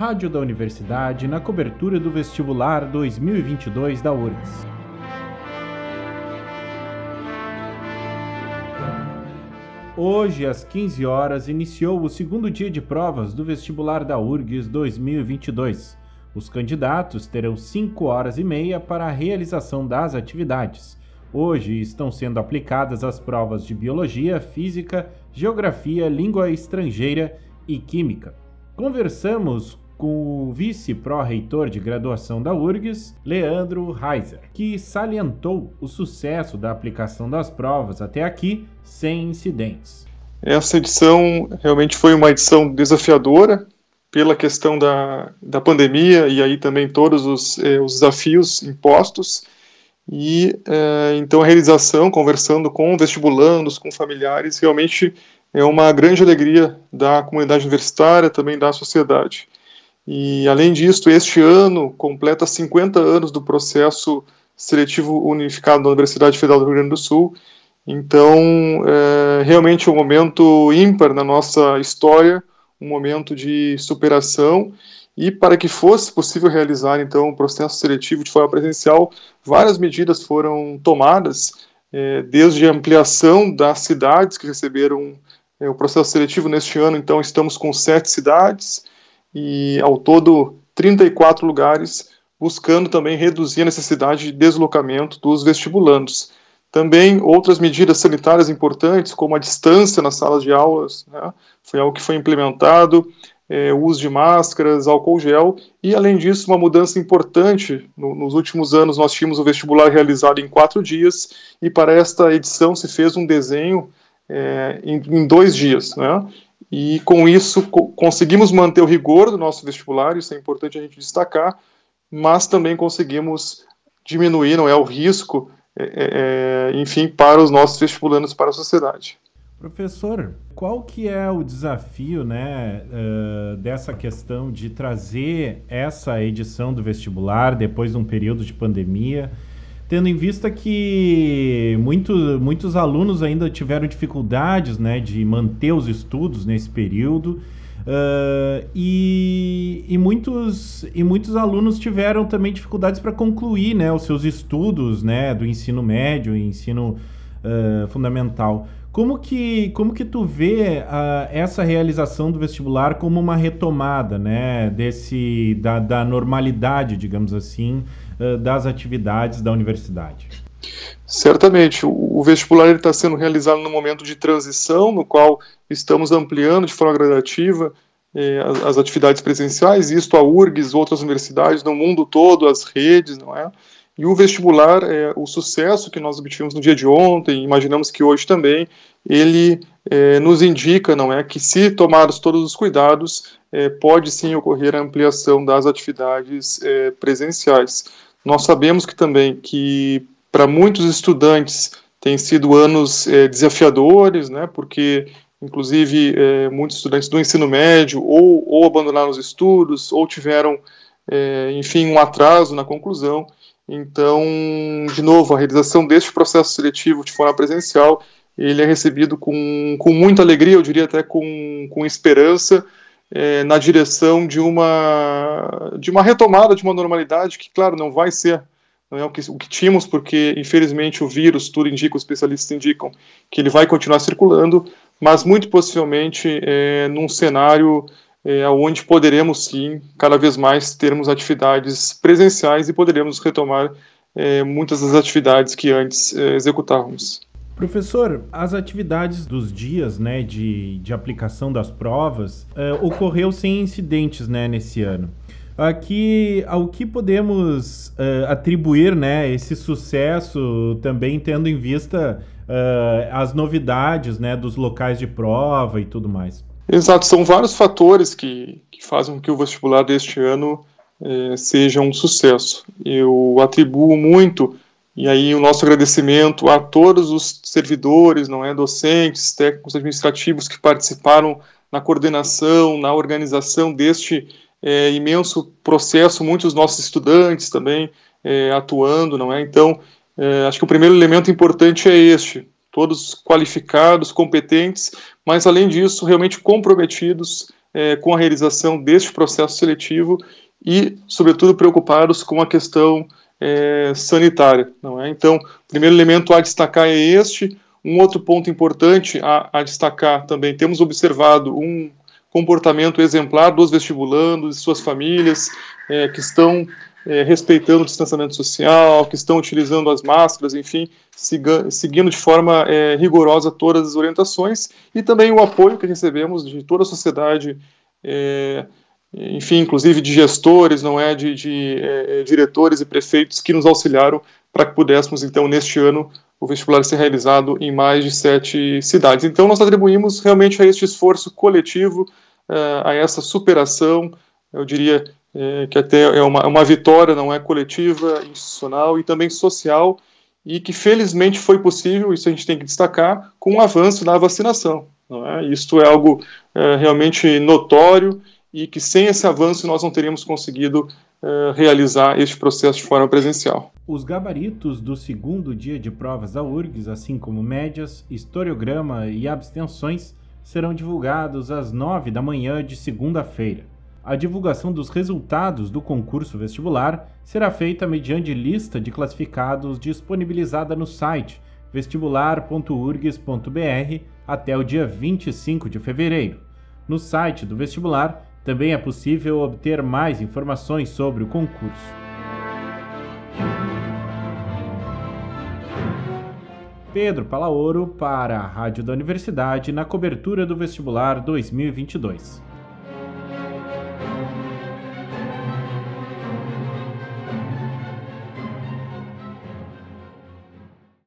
Rádio da Universidade na cobertura do vestibular 2022 da URGS. Hoje, às 15 horas, iniciou o segundo dia de provas do vestibular da URGS 2022. Os candidatos terão 5 horas e meia para a realização das atividades. Hoje estão sendo aplicadas as provas de Biologia, Física, Geografia, Língua Estrangeira e Química. Conversamos com o vice-pró-reitor de graduação da URGS, Leandro Reiser, que salientou o sucesso da aplicação das provas até aqui sem incidentes. Essa edição realmente foi uma edição desafiadora pela questão da, da pandemia e aí também todos os, eh, os desafios impostos. E eh, então a realização, conversando com vestibulandos, com familiares, realmente é uma grande alegria da comunidade universitária, também da sociedade. E, além disso, este ano completa 50 anos do processo seletivo unificado da Universidade Federal do Rio Grande do Sul. Então, é realmente um momento ímpar na nossa história, um momento de superação. E para que fosse possível realizar, então, o processo seletivo de forma presencial, várias medidas foram tomadas, é, desde a ampliação das cidades que receberam é, o processo seletivo neste ano, então, estamos com sete cidades, e ao todo 34 lugares, buscando também reduzir a necessidade de deslocamento dos vestibulandos. Também outras medidas sanitárias importantes, como a distância nas salas de aulas, né, foi algo que foi implementado, é, o uso de máscaras, álcool gel, e além disso, uma mudança importante. No, nos últimos anos, nós tínhamos o vestibular realizado em quatro dias, e para esta edição se fez um desenho é, em, em, dois dias. Né? E com isso co conseguimos manter o rigor do nosso vestibular, isso é importante a gente destacar, mas também conseguimos diminuir, não é, o risco, é, é, é, enfim, para os nossos vestibulandos, para a sociedade. Professor, qual que é o desafio, né, uh, dessa questão de trazer essa edição do vestibular depois de um período de pandemia? Tendo em vista que muito, muitos alunos ainda tiveram dificuldades né, de manter os estudos nesse período. Uh, e, e, muitos, e muitos alunos tiveram também dificuldades para concluir né, os seus estudos né, do ensino médio e ensino uh, fundamental. Como que, como que tu vê uh, essa realização do vestibular como uma retomada né, desse, da, da normalidade, digamos assim, das atividades da universidade? Certamente, o, vestibular está sendo realizado no momento de transição, no qual estamos ampliando de forma gradativa eh, as, as, atividades presenciais, isto a URGS, outras universidades no mundo todo, as redes, não é? E o vestibular, é, o sucesso que nós obtivemos no dia de ontem, imaginamos que hoje também, ele é, nos indica, não é, que se tomarmos todos os cuidados, é, pode sim ocorrer a ampliação das atividades é, presenciais. Nós sabemos que também que para muitos estudantes têm sido anos é, desafiadores, né, porque inclusive é, muitos estudantes do ensino médio ou, ou abandonaram os estudos ou tiveram, enfim, um atraso na conclusão. Então, de novo, a realização deste processo seletivo de forma presencial, ele é recebido com, com muita alegria, eu diria até com, com esperança, é, na direção de uma, de uma retomada de uma normalidade que, claro, não vai ser não é o que, o que tínhamos, porque infelizmente o vírus, tudo indica, os especialistas indicam que ele vai continuar circulando, mas muito possivelmente é, num cenário é, onde poderemos sim, cada vez mais, termos atividades presenciais e poderemos retomar é, muitas das atividades que antes é, executávamos. Professor, as atividades dos dias né, de, de aplicação das provas é, ocorreu sem incidentes né, nesse ano. Aqui, ao que podemos uh, atribuir né, esse sucesso, também tendo em vista uh, as novidades né, dos locais de prova e tudo mais? Exato, são vários fatores que, que fazem com que o vestibular deste ano é, seja um sucesso. Eu atribuo muito, e aí o nosso agradecimento a todos os servidores, não é, docentes, técnicos administrativos que participaram na coordenação, na organização deste é, imenso processo, muitos nossos estudantes também é, atuando, não é? Então, é, acho que o primeiro elemento importante é este, todos qualificados, competentes, mas além disso, realmente comprometidos é, com a realização deste processo seletivo e, sobretudo, preocupados com a questão é, sanitária. Não é? Então, o primeiro elemento a destacar é este. Um outro ponto importante a, a destacar também, temos observado um comportamento exemplar dos vestibulandos e suas famílias, é, que estão é, respeitando o distanciamento social, que estão utilizando as máscaras, enfim, siga, seguindo de forma é, rigorosa todas as orientações, e também o apoio que recebemos de toda a sociedade é, enfim, inclusive de gestores, não é, de, de é, é, diretores e prefeitos que nos auxiliaram para que pudéssemos, então, neste ano, o vestibular ser realizado em mais de sete cidades. Então, nós atribuímos realmente a este esforço coletivo, uh, a essa superação, eu diria é, que até é uma, uma vitória, não é, coletiva, institucional e também social, e que felizmente foi possível, isso a gente tem que destacar, com o avanço da vacinação. Não é? Isto é algo realmente notório e que sem esse avanço nós não teríamos conseguido uh, realizar este processo de forma presencial. Os gabaritos do segundo dia de provas da URGS, assim como médias, historiograma e abstenções, serão divulgados às 9 da manhã de segunda-feira. A divulgação dos resultados do concurso vestibular será feita mediante lista de classificados disponibilizada no site vestibular.urgs.br até o dia 25 de fevereiro. No site do vestibular também é possível obter mais informações sobre o concurso. Pedro Palaoro para a Rádio da Universidade na cobertura do vestibular 2022.